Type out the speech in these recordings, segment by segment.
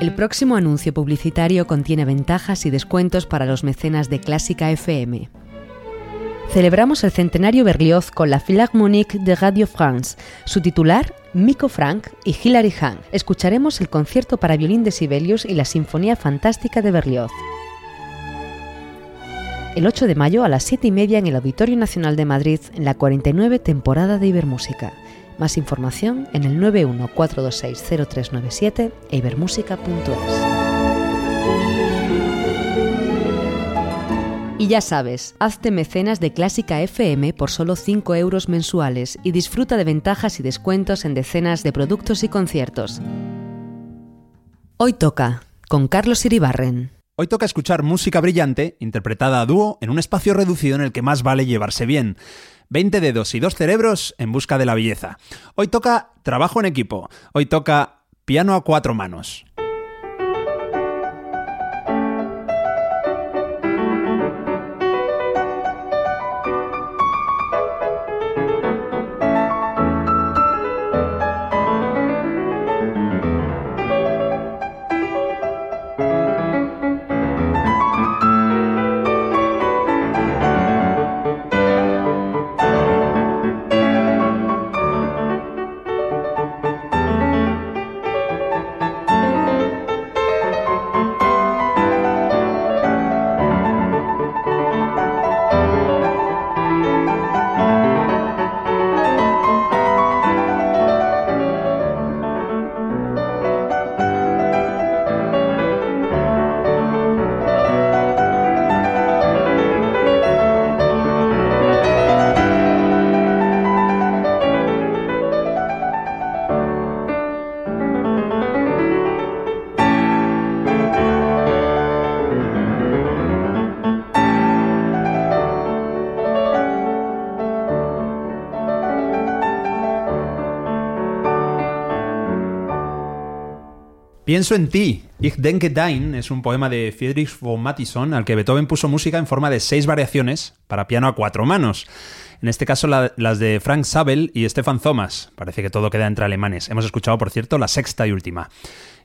El próximo anuncio publicitario contiene ventajas y descuentos para los mecenas de Clásica FM. Celebramos el centenario Berlioz con la Philharmonique de Radio France, su titular, Miko Frank y Hilary Hahn. Escucharemos el concierto para violín de Sibelius y la Sinfonía Fantástica de Berlioz. El 8 de mayo a las 7 y media en el Auditorio Nacional de Madrid, en la 49 temporada de Ibermúsica. Más información en el 914260397 e. Y ya sabes, hazte mecenas de Clásica FM por solo 5 euros mensuales y disfruta de ventajas y descuentos en decenas de productos y conciertos. Hoy toca, con Carlos Iribarren. Hoy toca escuchar música brillante, interpretada a dúo, en un espacio reducido en el que más vale llevarse bien. 20 dedos y dos cerebros en busca de la belleza. Hoy toca trabajo en equipo. Hoy toca piano a cuatro manos. Pienso en ti. Ich denke dein es un poema de Friedrich von Matison al que Beethoven puso música en forma de seis variaciones para piano a cuatro manos. En este caso la- las de Frank Sabel y Stefan Thomas. Parece que todo queda entre alemanes. Hemos escuchado, por cierto, la sexta y última.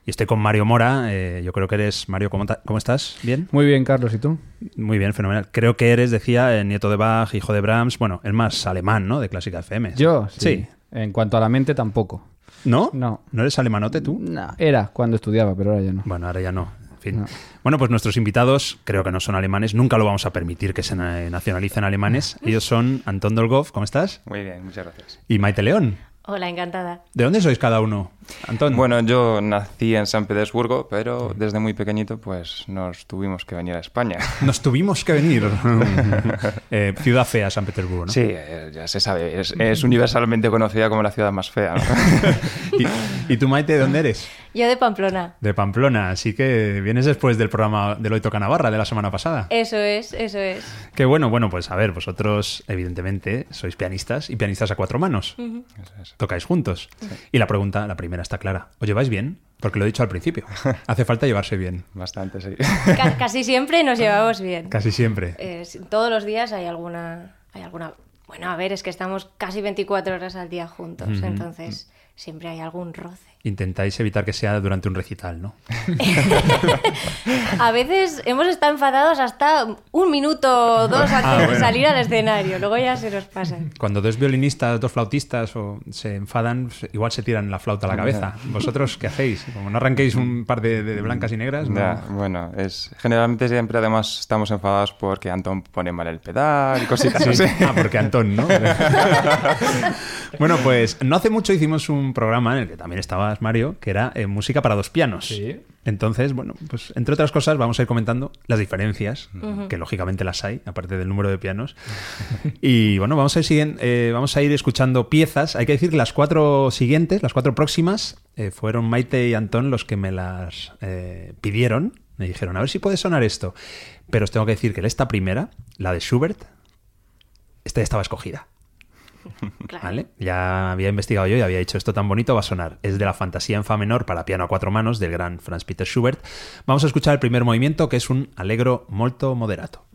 Y estoy con Mario Mora. eh, yo creo que eres... Mario, ¿cómo, cómo estás? ¿Bien? Muy bien, Carlos, ¿y tú? Muy bien, fenomenal. Creo que eres, decía, eh, nieto de Bach, hijo de Brahms. Bueno, el más alemán, ¿no? De Clásica FM. Yo, Sí. En cuanto a la mente, tampoco. ¿No? No. ¿No eres alemanote tú? No, era cuando estudiaba, pero ahora ya no. Bueno, ahora ya no. En fin. No. Bueno, pues nuestros invitados creo que no son alemanes. Nunca lo vamos a permitir que se na- nacionalicen alemanes. Ellos son Anton Dolgov, ¿cómo estás? Muy bien, muchas gracias. Y Maite León. Hola, encantada. ¿De dónde sois cada uno? Antón. Bueno, yo nací en San Petersburgo, pero desde muy pequeñito pues nos tuvimos que venir a España. Nos tuvimos que venir. Eh, ciudad fea, San Petersburgo, ¿no? Sí, eh, ya se sabe, es, es universalmente conocida como la ciudad más fea. ¿no? ¿Y, ¿Y tú, Maite, de dónde eres? Yo de Pamplona. De Pamplona, así que vienes después del programa del Hoy Toca Navarra de la semana pasada. Eso es, eso es. Qué bueno, bueno, pues a ver, vosotros evidentemente sois pianistas y pianistas a cuatro manos. Eso es. Tocáis juntos. Y la pregunta, la primera está clara. ¿Os lleváis bien? Porque lo he dicho al principio. Hace falta llevarse bien. Bastante, sí. Ca- casi siempre nos llevamos bien. Casi siempre. Eh, si- todos los días hay alguna, hay alguna... Bueno, a ver, es que estamos casi 24 horas al día juntos, entonces siempre hay algún roce. Intentáis evitar que sea durante un recital, ¿no? A veces hemos estado enfadados hasta un minuto o dos antes Ah, de bueno. salir al escenario, luego ya se nos pasa. Cuando dos violinistas, dos flautistas o se enfadan, igual se tiran la flauta a la cabeza. ¿Vosotros qué hacéis? Como no arranquéis un par de, de- de blancas y negras, ¿no? Ya, bueno, es generalmente siempre además estamos enfadados porque Antón pone mal el pedal y cositas Sí. así. Ah, porque Antón, ¿no? bueno, pues no hace mucho hicimos un programa en el que también Mario, que era eh, música para dos pianos. Sí. Entonces, bueno, pues entre otras cosas vamos a ir comentando las diferencias, que lógicamente las hay, aparte del número de pianos. y bueno, vamos a ir, siguen- eh, vamos a ir escuchando piezas. Hay que decir que las cuatro siguientes, las cuatro próximas, eh, fueron Maite y Antón los que me las eh, pidieron. Me dijeron, a ver si puede sonar esto. Pero os tengo que decir que esta primera, la de Schubert, esta ya estaba escogida. ¿Vale? Ya había investigado yo y había dicho esto tan bonito va a sonar. Es de la fantasía en fa menor para piano a cuatro manos del gran Franz Peter Schubert. Vamos a escuchar el primer movimiento que es un allegro molto moderato.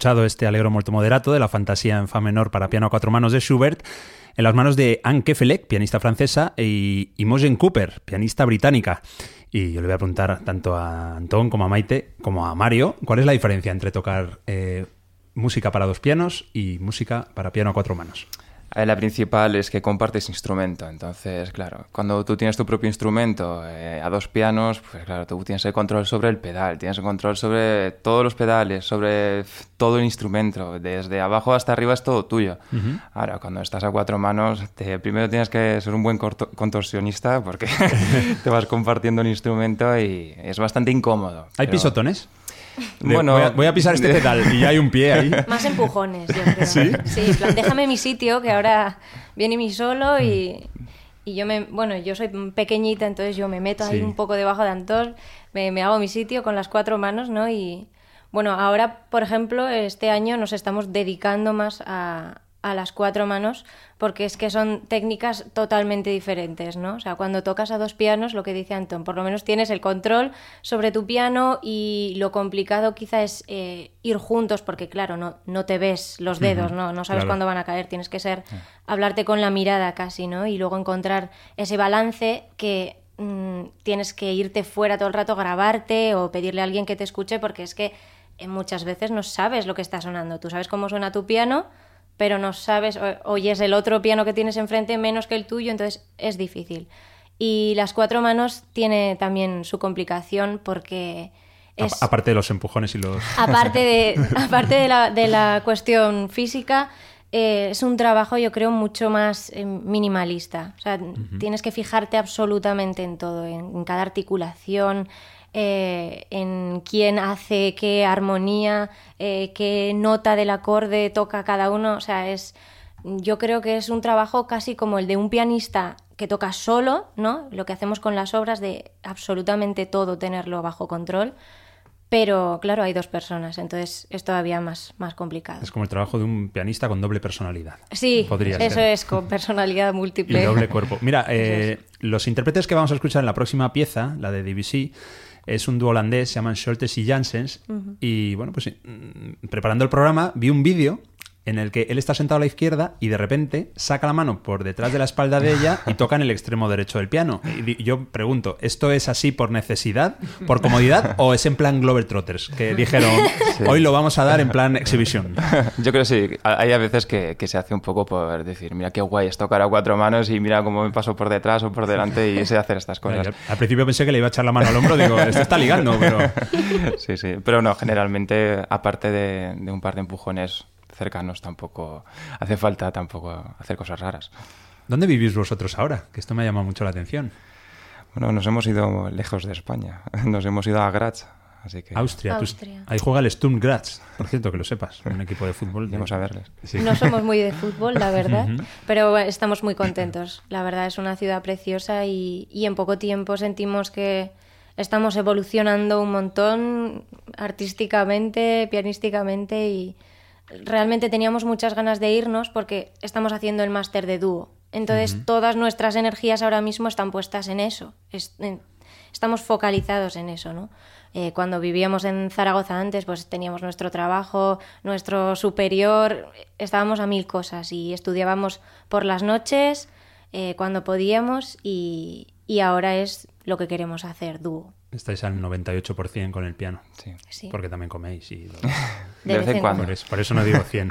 Escuchado este Allegro molto moderato de la fantasía en fa menor para piano a cuatro manos de Schubert, en las manos de Anne Kefelec, pianista francesa, y Imogen Cooper, pianista británica. Y yo le voy a preguntar tanto a Antón como a Maite, como a Mario, ¿cuál es la diferencia entre tocar eh, música para dos pianos y música para piano a cuatro manos? Eh, La principal es que compartes instrumento, entonces, claro, cuando tú tienes tu propio instrumento eh, a dos pianos, pues claro, tú tienes el control sobre el pedal, tienes el control sobre todos los pedales, sobre todo el instrumento, desde abajo hasta arriba es todo tuyo. Ahora, cuando estás a cuatro manos, te- primero tienes que ser un buen contorsionista porque te vas compartiendo el instrumento y es bastante incómodo. ¿Hay pero- pisotones? De, Bueno, voy, a, voy a pisar este pedal y ya hay un pie ahí. Más empujones, yo creo. ¿Sí? en plan, déjame mi sitio, que ahora viene mi solo y, y yo me... Bueno, yo soy pequeñita, entonces yo me meto ahí Sí. un poco debajo de me, me hago mi sitio con las cuatro manos, ¿no? Y bueno, ahora, por ejemplo, este año nos estamos dedicando más a, a las cuatro manos porque es que son técnicas totalmente diferentes, ¿no? O sea, cuando tocas a dos pianos, lo que dice Antón, por lo menos tienes el control sobre tu piano y lo complicado quizá es eh, ir juntos porque, claro, no, no te ves los dedos, ¿no? No sabes claro. cuándo van a caer, tienes que ser, hablarte con la mirada casi, ¿no? Y luego encontrar ese balance que mm, tienes que irte fuera todo el rato, grabarte o pedirle a alguien que te escuche porque es que eh, muchas veces no sabes lo que está sonando. Tú sabes cómo suena tu piano, pero no sabes, oyes el otro piano que tienes enfrente menos que el tuyo, entonces es difícil. Y las cuatro manos tiene también su complicación porque es... aparte de los empujones y los... Aparte de, aparte de, la, de la cuestión física, eh, es un trabajo, yo creo, mucho más eh, minimalista. O sea, tienes que fijarte absolutamente en todo, en, en cada articulación, eh, en quién hace qué armonía, eh, qué nota del acorde toca cada uno. O sea, es. Yo creo que es un trabajo casi como el de un pianista que toca solo, ¿no? Lo que hacemos con las obras de absolutamente todo tenerlo bajo control. Pero claro, hay dos personas, entonces es todavía más, más complicado. Es como el trabajo de un pianista con doble personalidad. Sí, Podría eso ser. es, con personalidad Y múltiple. doble cuerpo. Mira, eh, los intérpretes que vamos a escuchar en la próxima pieza, la de DBC, es un dúo holandés, se llaman Scholtes y Janssens. Y bueno, pues mm, preparando el programa vi un vídeo en el que él está sentado a la izquierda y de repente saca la mano por detrás de la espalda de ella y toca en el extremo derecho del piano. Y yo pregunto, ¿esto es así por necesidad, por comodidad o es en plan Globetrotters? Que dijeron, hoy lo vamos a dar en plan exhibición. Yo creo que sí. Hay a veces que, que se hace un poco por decir, mira qué guay es tocar a cuatro manos y mira cómo me paso por detrás o por delante y sé hacer estas cosas. Al al principio pensé que le iba a echar la mano al hombro, digo, esto está ligando, pero... Sí, sí. Pero no, generalmente, aparte de, de un par de empujones cercanos, tampoco hace falta tampoco hacer cosas raras. ¿Dónde vivís vosotros ahora? Que esto me ha llamado mucho la atención. Bueno, nos hemos ido lejos de España. Nos hemos ido a Graz. Así que Austria. tú- Austria. ahí juega el Sturm Graz, por cierto, que lo sepas, un equipo de fútbol. de- iremos a verles. Sí. No somos muy de fútbol, la verdad, pero estamos muy contentos. La verdad es una ciudad preciosa y, y en poco tiempo sentimos que estamos evolucionando un montón artísticamente, pianísticamente y realmente teníamos muchas ganas de irnos porque estamos haciendo el máster de dúo. Entonces todas nuestras energías ahora mismo están puestas en eso. Es- en- estamos focalizados en eso, ¿no? Eh, cuando vivíamos en Zaragoza antes, pues teníamos nuestro trabajo, nuestro superior, estábamos a mil cosas y estudiábamos por las noches, eh, cuando podíamos y, y ahora es lo que queremos hacer, dúo. Estáis al 98% con el piano. Sí. Sí. Porque también coméis y... De vez en cuando. Por eso, por eso no digo 100.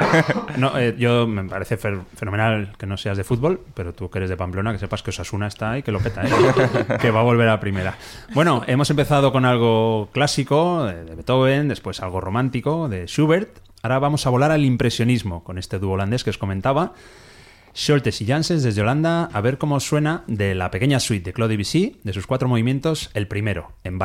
No, eh, yo me parece fer- fenomenal que no seas de fútbol, pero tú que eres de Pamplona, que sepas que Osasuna está ahí, que lo peta, ¿eh? que va a volver a la primera. Bueno, hemos empezado con algo clásico eh, de Beethoven, después algo romántico de Schubert. Ahora vamos a volar al impresionismo con este dúo holandés que os comentaba. Scholtes y Janssens desde Holanda, a ver cómo suena de la pequeña suite de Claude Debussy, de sus cuatro movimientos, el primero, en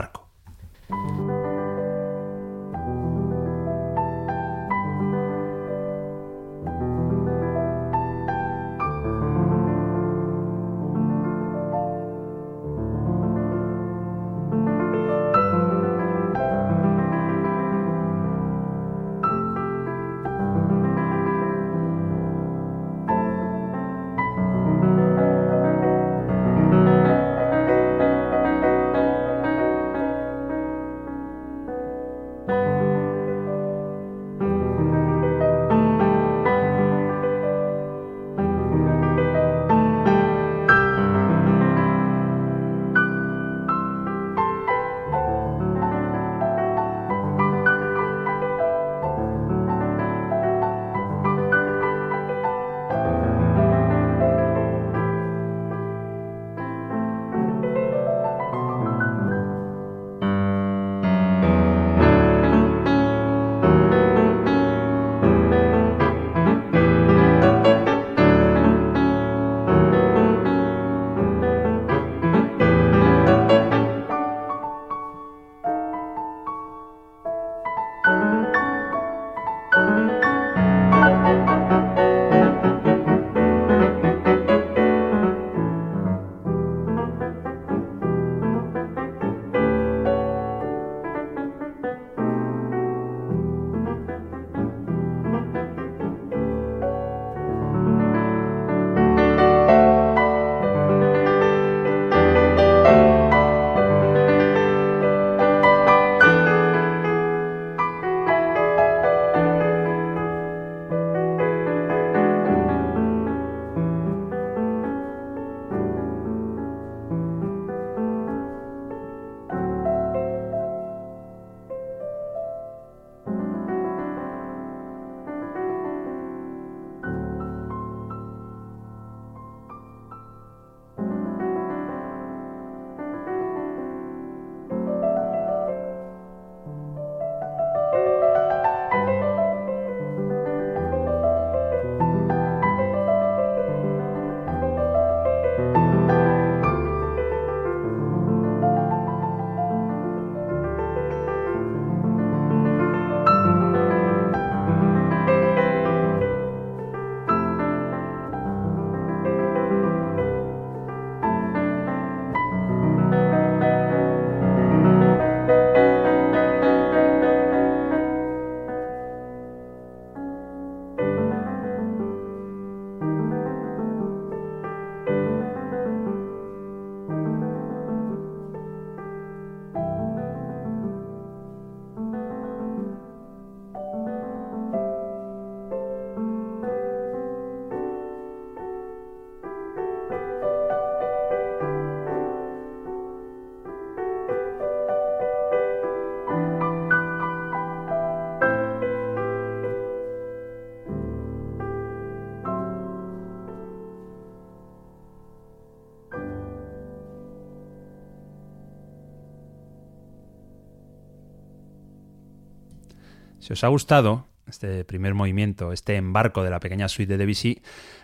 Si os ha gustado este primer movimiento, este embarco de la pequeña suite de Debussy,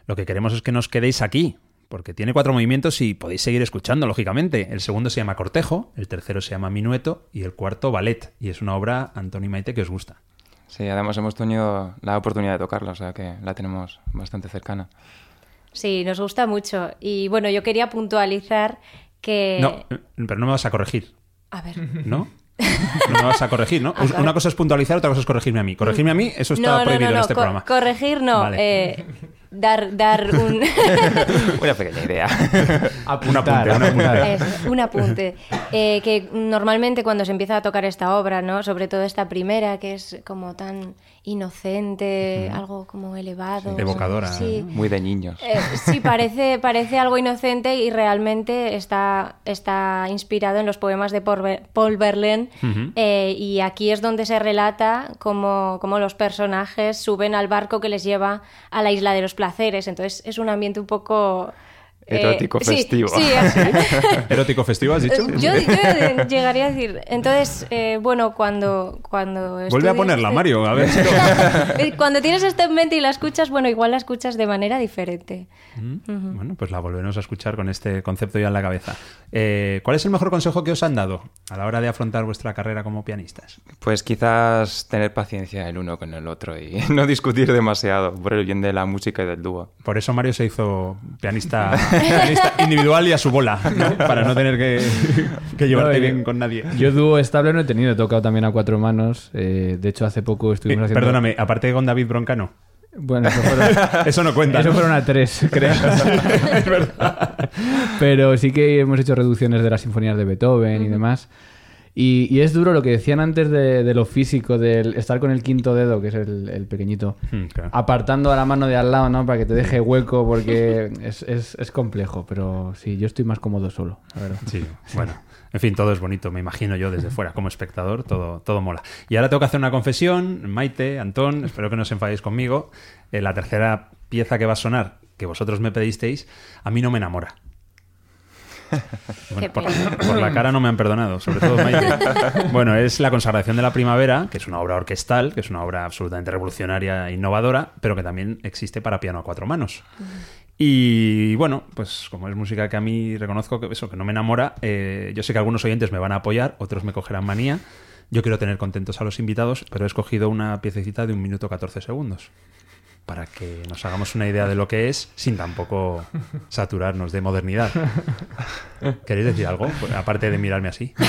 lo que queremos es que nos quedéis aquí, porque tiene cuatro movimientos y podéis seguir escuchando, lógicamente. El segundo se llama Cortejo, el tercero se llama Minueto y el cuarto Ballet. Y es una obra, Antoni Maite, que os gusta. Sí, además hemos tenido la oportunidad de tocarla, o sea que la tenemos bastante cercana. Sí, nos gusta mucho. Y bueno, yo quería puntualizar que... No, pero no me vas a corregir. A ver. ¿No? No me vas a corregir, ¿no? A Una cosa es puntualizar, otra cosa es corregirme a mí. Corregirme a mí, eso está no, no, prohibido no, no, en este co- programa. Corregir no. Vale. eh, dar, dar un... Una pequeña idea. Un apunte, un apunte. Eso, un apunte. Eh, que normalmente cuando se empieza a tocar esta obra, ¿no? Sobre todo esta primera, que es como tan inocente, algo como elevado. Evocadora, Sí. Muy de niños. Eh, sí, parece, parece algo inocente y realmente está, está inspirado en los poemas de Paul Ver- Paul Verlaine. Eh, y aquí es donde se relata cómo, cómo los personajes suben al barco que les lleva a la isla de los placeres. Entonces es un ambiente un poco... eh, Erótico sí, festivo. Sí, así. ¿Erótico festivo has dicho? Eh, Yo, yo llegaría a decir, entonces, eh, bueno, cuando... cuando Vuelve a ponerla, este- Mario, a ver Eh, Cuando tienes esto en mente y la escuchas, bueno, igual la escuchas de manera diferente. Mm, Bueno, pues la volveremos a escuchar con este concepto ya en la cabeza. Eh, ¿Cuál es el mejor consejo que os han dado a la hora de afrontar vuestra carrera como pianistas? Pues quizás tener paciencia el uno con el otro y no discutir demasiado por el bien de la música y del dúo. Por eso Mario se hizo pianista, pianista individual y a su bola, ¿no? para no tener que, que llevarte No, bien con nadie. Yo dúo estable no he tenido, he tocado también a cuatro manos. eh, de hecho, hace poco Eh, estuvimos haciendo... Perdóname, aparte con David Broncano. Bueno, eso fueron, Eso no cuenta. eso ¿no? fueron a tres, creo. es verdad. Pero sí que hemos hecho reducciones de las sinfonías de Beethoven y demás. Y, y es duro lo que decían antes de, de lo físico, del estar con el quinto dedo, que es el, el pequeñito, Mm, claro. apartando a la mano de al lado, ¿no? Para que te deje hueco, porque es, es, es complejo. Pero sí, yo estoy más cómodo solo, la verdad. Sí, bueno. En fin, todo es bonito, me imagino yo desde fuera, como espectador, todo, todo mola. Y ahora tengo que hacer una confesión, Maite, Antón, espero que no os enfadéis conmigo. Eh, la tercera pieza que va a sonar, que vosotros me pedisteis, a mí no me enamora. Bueno, por la cara no me han perdonado, sobre todo Maite. Bueno, es La consagración de la primavera, que es una obra orquestal, que es una obra absolutamente revolucionaria e innovadora, pero que también existe para piano a cuatro manos. Y bueno, pues como es música que a mí reconozco que eso, que no me enamora, eh, yo sé que algunos oyentes me van a apoyar, otros me cogerán manía. Yo quiero tener contentos a los invitados, pero he escogido una piececita de un minuto 14 segundos para que nos hagamos una idea de lo que es sin tampoco saturarnos de modernidad. ¿Queréis decir algo? Pues, aparte de mirarme así.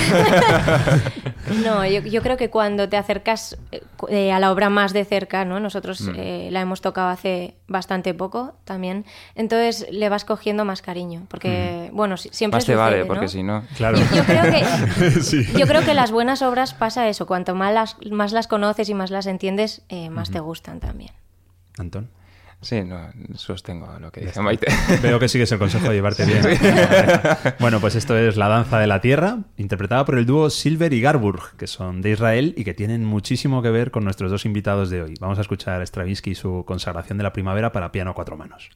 No, yo, yo creo que cuando te acercas eh, eh, a la obra más de cerca, ¿no? Nosotros eh, la hemos tocado hace bastante poco también, entonces le vas cogiendo más cariño, porque, bueno, si- siempre Más te vale, ¿no? porque si no... Claro. Yo, yo creo que, Sí. yo creo que las buenas obras pasa eso, cuanto más las, más las conoces y más las entiendes, eh, más te gustan también. Antón. Sí, no, sostengo lo que dice Maite. Veo que sigues el consejo de llevarte bien. bueno, pues esto es La Danza de la Tierra, interpretada por el dúo Silver y Garburg, que son de Israel y que tienen muchísimo que ver con nuestros dos invitados de hoy. Vamos a escuchar a Stravinsky y su consagración de la primavera para piano a cuatro manos.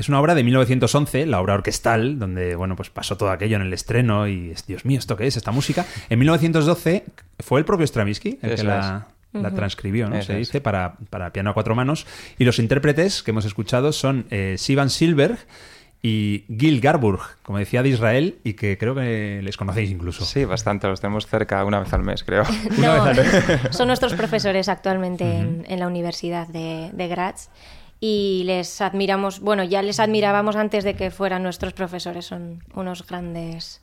Es una obra de 1911, la obra orquestal, donde bueno, pues pasó todo aquello en el estreno y es, Dios mío, ¿esto qué es? Esta música. En 1912 fue el propio Stravinsky el que la, la transcribió, ¿no? Se dice, para, para, piano a cuatro manos. Y los intérpretes que hemos escuchado son eh, Sivan Silberg y Gil Garburg, como decía de Israel, y que creo que les conocéis incluso. Sí, bastante, los tenemos cerca una vez al mes, creo. no, son nuestros profesores actualmente en, la Universidad de, de Graz y les admiramos, bueno, ya les admirábamos antes de que fueran nuestros profesores, son unos grandes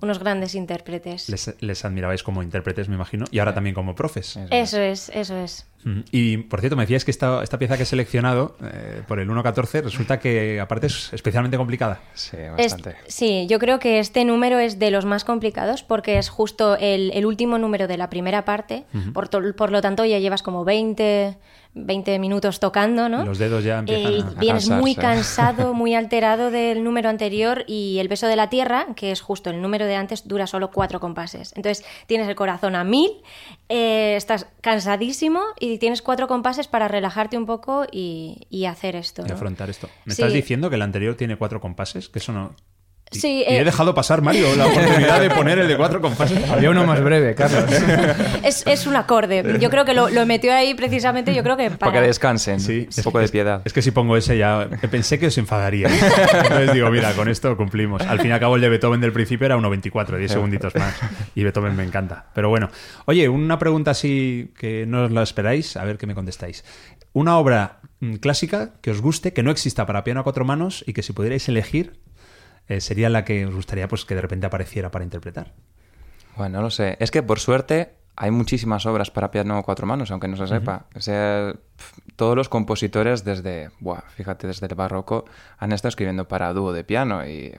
unos grandes intérpretes. Les, les, admirabais como intérpretes, me imagino, y ahora también como profes. Eso es, eso es. Y por cierto, me decías que esta, esta pieza que he seleccionado eh, por el 1.14 resulta que aparte es especialmente complicada. Sí, bastante. sí, yo creo que este número es de los más complicados porque es justo el, el último número de la primera parte, por, por, lo tanto ya llevas como 20, 20 minutos tocando, ¿no? Los dedos ya empiezan y vienes muy cansado, muy alterado del número anterior y el beso de la tierra, que es justo el número de antes, dura solo cuatro compases. Entonces tienes el corazón a mil, eh, estás cansadísimo y tienes cuatro compases para relajarte un poco y, hacer esto. Y afrontar esto. ¿Me estás diciendo que el anterior tiene cuatro compases? Que eso no... Sí, y, he eh, dejado pasar, Mario, la oportunidad de poner el de cuatro compases. Había uno más breve, Carlos. Es, un acorde. Yo creo que lo, metió ahí precisamente, yo creo que para... que descansen, sí, un poco de piedad. Es, que si pongo ese ya pensé que os enfadaría. Entonces digo, mira, con esto cumplimos. Al fin y al cabo el de Beethoven del principio era 1.24, 10 segunditos más. Y Beethoven me encanta. Pero bueno, oye, una pregunta así que no os la esperáis, a ver qué me contestáis. Una obra mm, clásica que os guste, que no exista para piano a cuatro manos y que si pudierais elegir, eh, sería la que os gustaría pues, que de repente apareciera para interpretar. Bueno, no lo sé. Es que por suerte hay muchísimas obras para piano cuatro manos, aunque no se sepa. O sea, todos los compositores desde, buah, fíjate, desde el barroco han estado escribiendo para dúo de piano y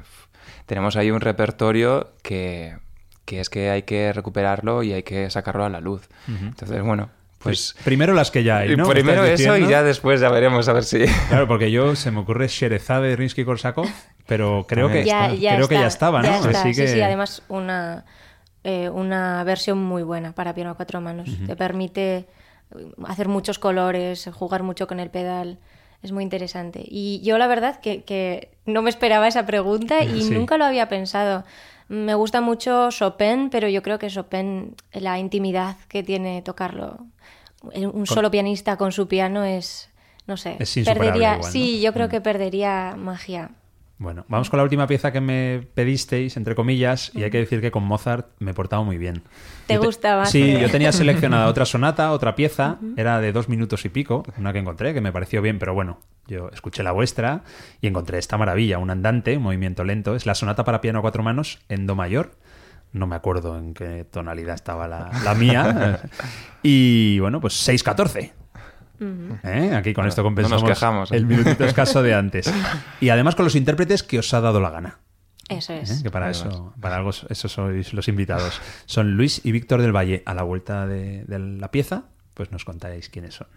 tenemos ahí un repertorio que, que, es que hay que recuperarlo y hay que sacarlo a la luz. Entonces, bueno, pues, primero las que ya hay, ¿no? Primero eso y ya después ya veremos a ver si. Claro, porque yo se me ocurre Sherezade de Rinsky Korsakov, pero creo que ya, creo que ya estaba, ¿no? Sí, sí, además una eh, una versión muy buena para piano a cuatro manos. Te permite hacer muchos colores, jugar mucho con el pedal. Es muy interesante. Y yo la verdad que, no me esperaba esa pregunta y nunca lo había pensado. Me gusta mucho Chopin, pero yo creo que Chopin, la intimidad que tiene tocarlo un solo pianista con su piano es, no sé, perdería, sí, yo creo mm. que perdería magia. Bueno, vamos con la última pieza que me pedisteis, entre comillas, y hay que decir que con Mozart me he portado muy bien. ¿Te gustaba? Sí, yo tenía seleccionada otra sonata, otra pieza, era de dos minutos y pico, una que encontré, que me pareció bien, pero bueno, yo escuché la vuestra y encontré esta maravilla, un andante, un movimiento lento, es la sonata para piano a cuatro manos en Do mayor, no me acuerdo en qué tonalidad estaba la, mía. y bueno, pues 6-14. ¿Eh? Aquí con esto compensamos quejamos, ¿eh? el minutito escaso de antes. Y además con los intérpretes que os ha dado la gana. Eso es. Que para eso, para algo, esos sois los invitados. Son Luis y Víctor del Valle. A la vuelta de, de la pieza, pues nos contáis quiénes son.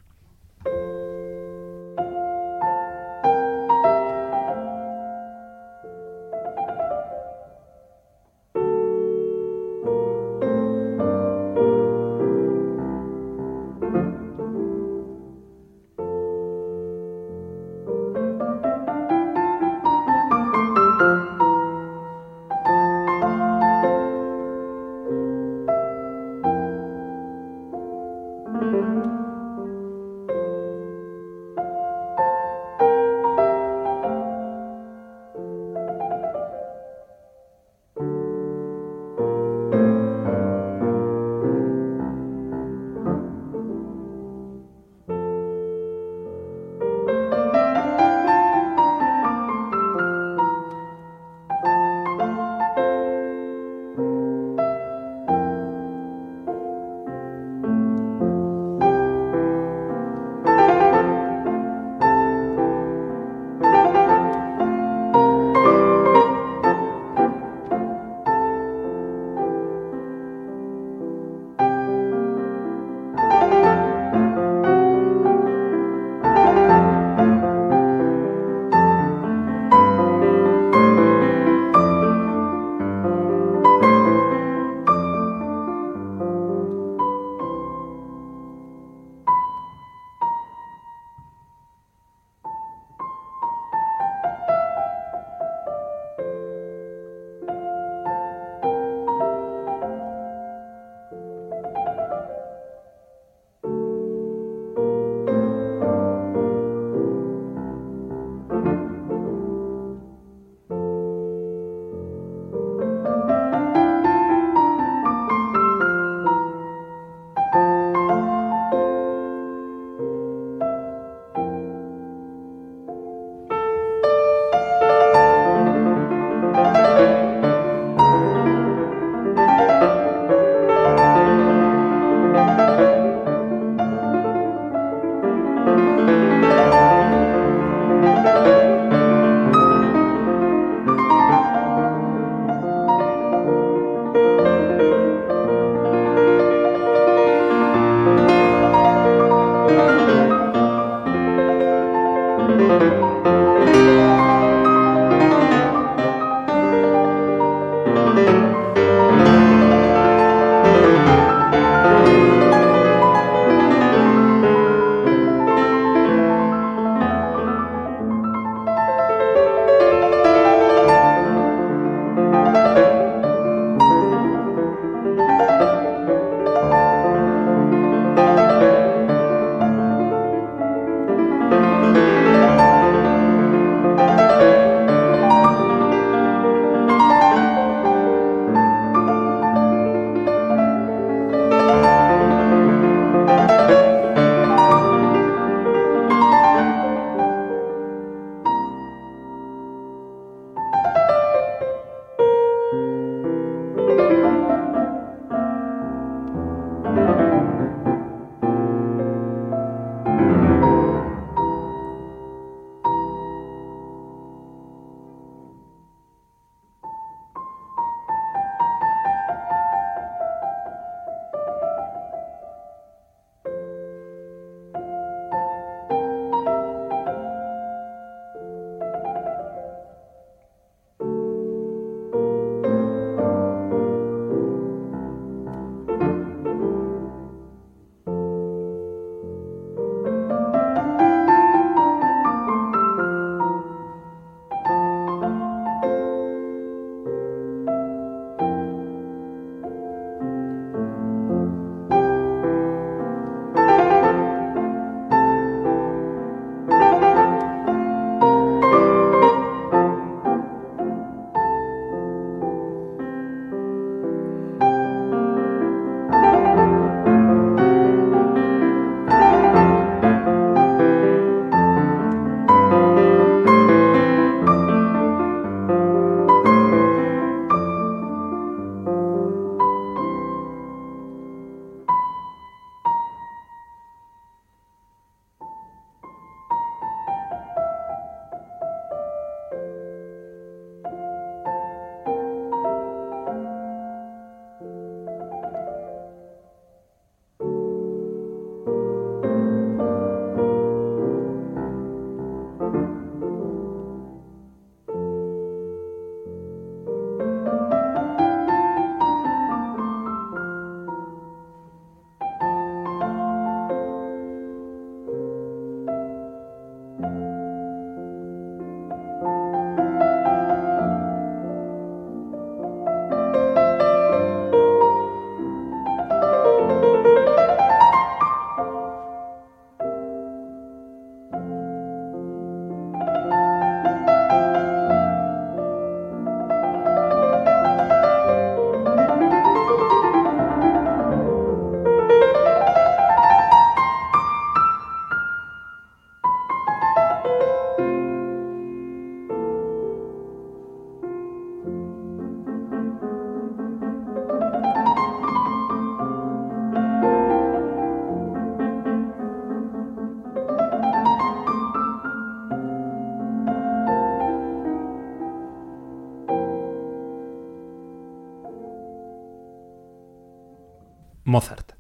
Mozart.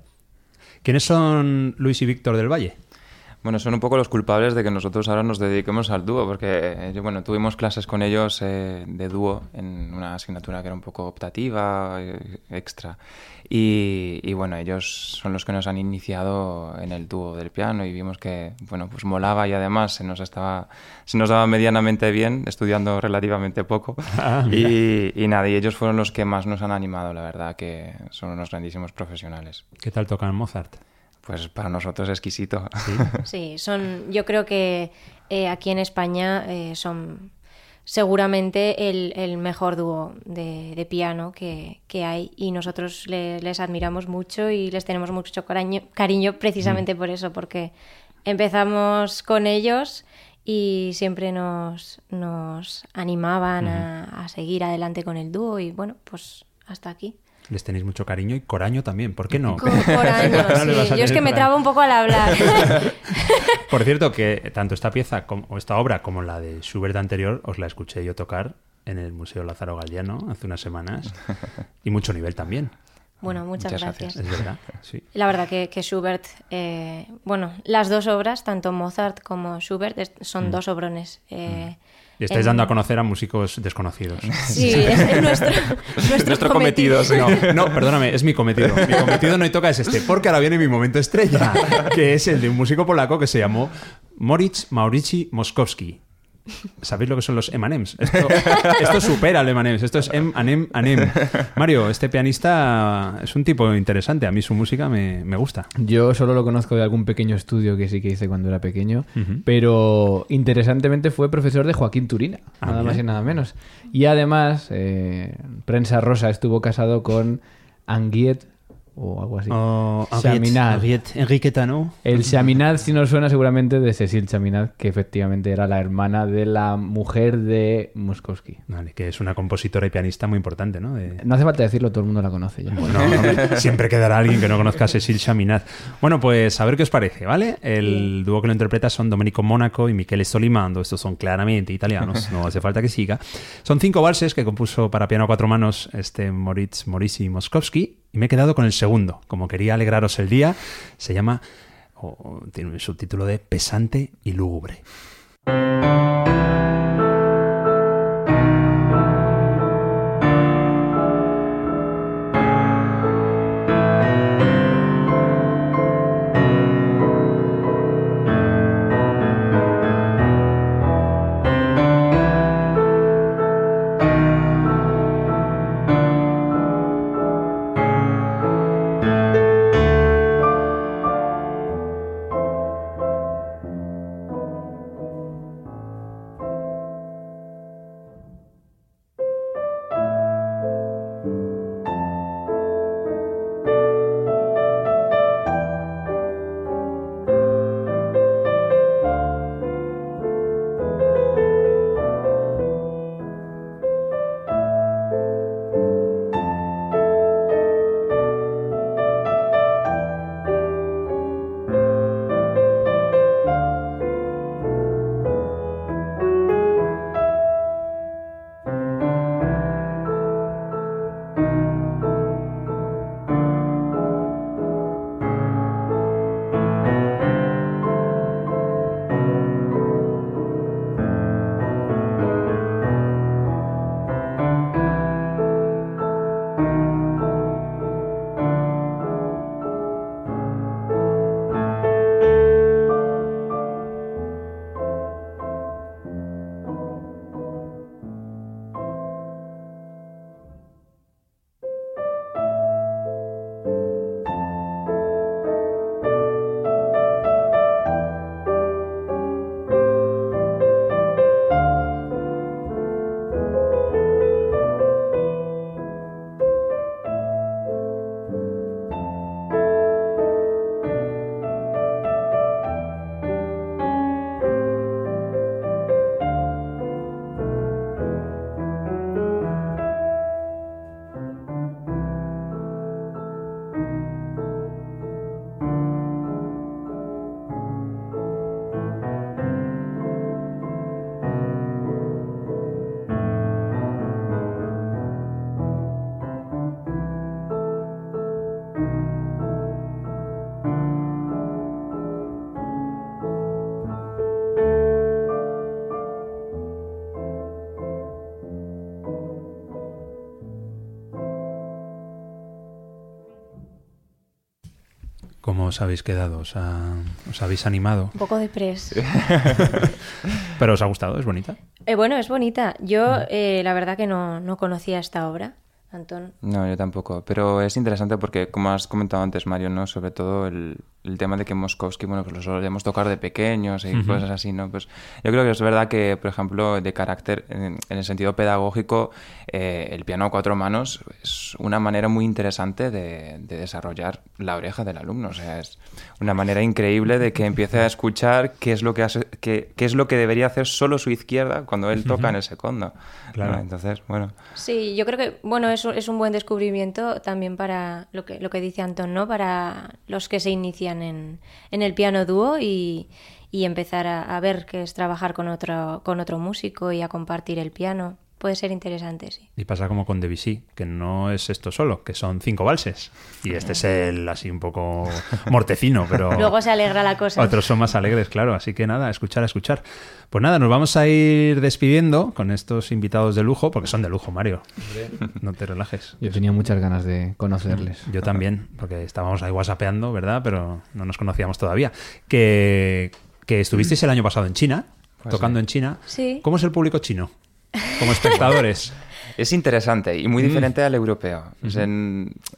¿Quiénes son Luis y Víctor del Valle? Bueno, son un poco los culpables de que nosotros ahora nos dediquemos al dúo, porque eh, bueno, tuvimos clases con ellos eh, de dúo en una asignatura que era un poco optativa, eh, extra. Y, bueno, ellos son los que nos han iniciado en el dúo del piano y vimos que, bueno, pues molaba y además se nos, estaba, se nos daba medianamente bien, estudiando relativamente poco. Ah, y, y nada, y ellos fueron los que más nos han animado, la verdad, que son unos grandísimos profesionales. ¿Qué tal tocan Mozart? Pues para nosotros es exquisito. Sí, son, yo creo que eh, aquí en España eh, son seguramente el, mejor dúo de, piano que, hay. Y nosotros les admiramos mucho y les tenemos mucho cariño, cariño precisamente mm. por eso, porque empezamos con ellos y siempre nos, nos animaban a seguir adelante con el dúo y bueno, pues hasta aquí les tenéis mucho cariño y Coraño también, ¿por qué no? Coraño, sí. Yo es que me trabo un poco al hablar. Por cierto, que tanto esta pieza como, o esta obra como la de Schubert anterior os la escuché yo tocar en el Museo Lázaro Galliano hace unas semanas y mucho nivel también. Bueno, muchas, gracias. Es verdad, sí. La verdad que, Schubert, eh, bueno, las dos obras, tanto Mozart como Schubert, son mm. dos obrones. Eh, mm. Y estáis dando a conocer a músicos desconocidos. Sí, es nuestro, nuestro, cometido. No, perdóname, es mi cometido. Mi cometido no hay toca es este, porque ahora viene mi momento estrella, que es el de un músico polaco que se llamó Moritz Maurici Moskowski. ¿Sabéis lo que son los M&M's? Esto, supera al M&M's. Esto es M&M, M. Mario, este pianista es un tipo interesante. A mí su música me, gusta. Yo solo lo conozco de algún pequeño estudio que sí que hice cuando era pequeño. Pero interesantemente fue profesor de Joaquín Turina. Ah, nada más y nada menos. Y además, eh, Prensa Rosa estuvo casado con Anguiet o algo así. Oh, Chaminade. Enrique Tano. El Chaminade, si no suena seguramente de Cecil Chaminade, que efectivamente era la hermana de la mujer de Muskowski. Vale, que es una compositora y pianista muy importante, ¿no? No hace falta decirlo, todo el mundo la conoce ya. siempre quedará alguien que no conozca a Cecil Chaminade. Bueno, pues a ver qué os parece, ¿vale? El dúo que lo interpreta son Domenico Mónaco y Michele Solimando. Estos son claramente italianos, no hace falta que siga. Son cinco valses que compuso para piano a cuatro manos este Moritz Morisi Moskowski y me he quedado con el segundo. Como quería alegraros el día, se llama, o tiene un subtítulo de Pesante y Lúgubre. ¿Cómo os habéis quedado? ¿Os, habéis animado? Un poco de pres. ¿Pero os ha gustado? ¿Es bonita? Eh, bueno, es bonita. Yo, eh, la verdad que no, no conocía esta obra. Antón. No, yo tampoco. Pero es interesante porque, como has comentado antes, Mario, ¿no? Sobre todo el, el tema de que Moskovsky, bueno, pues lo solemos tocar de pequeños y cosas así, ¿no? Pues yo creo que es verdad que, por ejemplo, de carácter, en, el sentido pedagógico, eh, el piano a cuatro manos es una manera muy interesante de, desarrollar la oreja del alumno. O sea, es una manera increíble de que empiece a escuchar qué es lo que hace, qué, qué es lo que debería hacer solo su izquierda cuando él toca en el segundo. Claro. Entonces, bueno. Sí, yo creo que, bueno, es, es un buen descubrimiento también para lo que, lo que dice Antón, ¿no? Para los que se inician en, el piano dúo y, empezar a, ver qué es trabajar con otro, con otro músico y a compartir el piano. Puede ser interesante, sí. Y pasa como con Debussy, que no es esto solo, que son cinco valses. Y este es el así un poco mortecino, pero... Luego se alegra la cosa. Otros son más alegres, claro. Así que nada, escuchar, escuchar. Pues nada, nos vamos a ir despidiendo con estos invitados de lujo, porque son de lujo, Mario. No te relajes. Yo tenía muchas ganas de conocerles. Yo también, porque estábamos ahí whatsappeando, ¿verdad? Pero no nos conocíamos todavía. Que, que estuvisteis el año pasado en China, pues tocando en China. Sí. ¿Cómo es el público chino? Como espectadores. Es interesante y muy mm. diferente al europeo.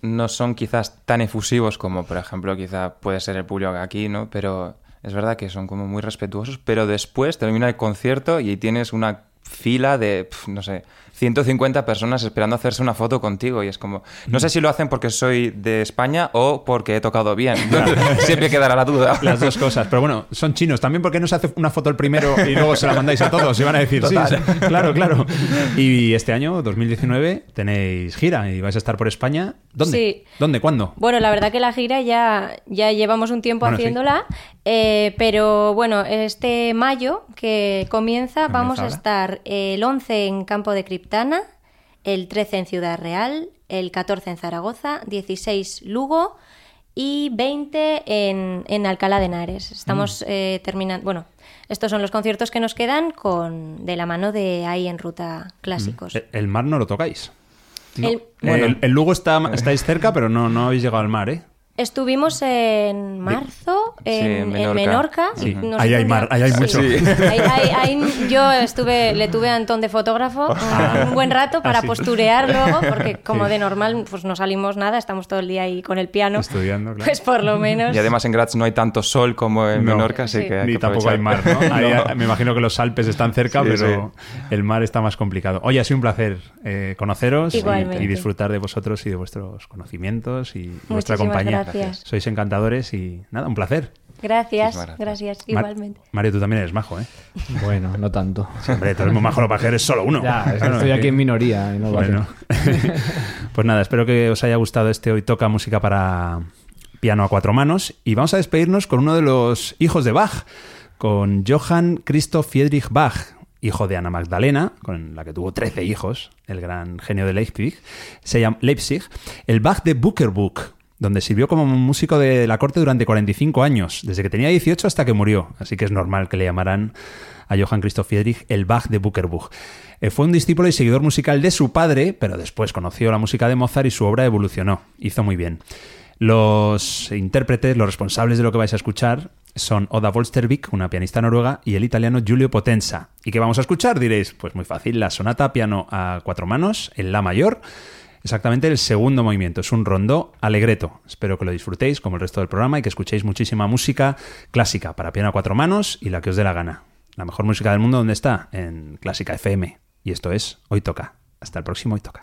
no son quizás tan efusivos como, por ejemplo, quizá puede ser el público aquí, ¿no? Pero es verdad que son como muy respetuosos, pero después termina el concierto y tienes una fila de, no sé, 150 personas esperando hacerse una foto contigo y es como, no sé si lo hacen porque soy de España o porque he tocado bien. Siempre quedará la duda. Las dos cosas, pero bueno, son chinos. También porque no se hace una foto el primero y luego se la mandáis a todos y van a decir, sí, claro, claro. Y este año, 2019, tenéis gira y vais a estar por España. ¿Dónde? Sí. ¿Dónde? ¿Cuándo? Bueno, la verdad que la gira ya, ya llevamos un tiempo haciéndola, eh, pero bueno, este mayo que comienza, vamos a estar el 11 en Campo de Cripto el 13 en Ciudad Real, el 14 en Zaragoza, 16 Lugo y 20 en, Alcalá de Henares. Estamos mm. eh, terminando, bueno, estos son los conciertos que nos quedan con de la mano de ahí en ruta clásicos. Mm. ¿El mar no lo tocáis? El, bueno. el, Lugo está, estáis cerca, pero no, no habéis llegado al mar, ¿eh? Estuvimos en marzo en, Menorca. ahí hay mar, ahí hay mucho. yo estuve, le tuve a Antón de fotógrafo ah. un buen rato para posturear luego, porque como de normal pues no salimos nada, estamos todo el día ahí con el piano. Estudiando, claro. Pues por lo menos. Y además en Graz no hay tanto sol como en Menorca, así que Ni tampoco hay mar, ¿no? me imagino que los Alpes están cerca, pero el mar está más complicado. Oye, ha sido un placer eh, conoceros y, y, disfrutar de vosotros y de vuestros conocimientos y vuestra compañía. Sois encantadores y nada, un placer. Gracias, gracias, igualmente. Mario, tú también eres majo, ¿eh? Bueno, no tanto. hombre, tú eres muy majo, lo que eres solo uno. Ya, estoy aquí en minoría. Y no bueno. pues nada, espero que os haya gustado este Hoy Toca Música para Piano a Cuatro Manos. Y vamos a despedirnos con uno de los hijos de Bach, con Johann Christoph Friedrich Bach, hijo de Ana Magdalena, con la que tuvo 13 hijos, el gran genio de Leipzig, se llama Leipzig, el Bach de Buckerbuch, donde sirvió como músico de la corte durante 45 años, desde que tenía 18 hasta que murió, así que es normal que le llamaran a Johann Christoph Friedrich el Bach de Buckerbuch. Eh, fue un discípulo y seguidor musical de su padre, pero después conoció la música de Mozart y su obra evolucionó. Hizo muy bien. Los intérpretes, los responsables de lo que vais a escuchar son Oda Volstervik, una pianista noruega, y el italiano Giulio Potenza. ¿Y qué vamos a escuchar? Diréis, pues muy fácil, la sonata piano a cuatro manos en La mayor exactamente el segundo movimiento. Es un rondó alegreto. Espero que lo disfrutéis como el resto del programa y que escuchéis muchísima música clásica para piano a cuatro manos y la que os dé la gana. La mejor música del mundo, ¿dónde está? En Clásica FM. Y esto es Hoy Toca. Hasta el próximo Hoy Toca.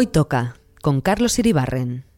Hoy toca con Carlos Iribarren.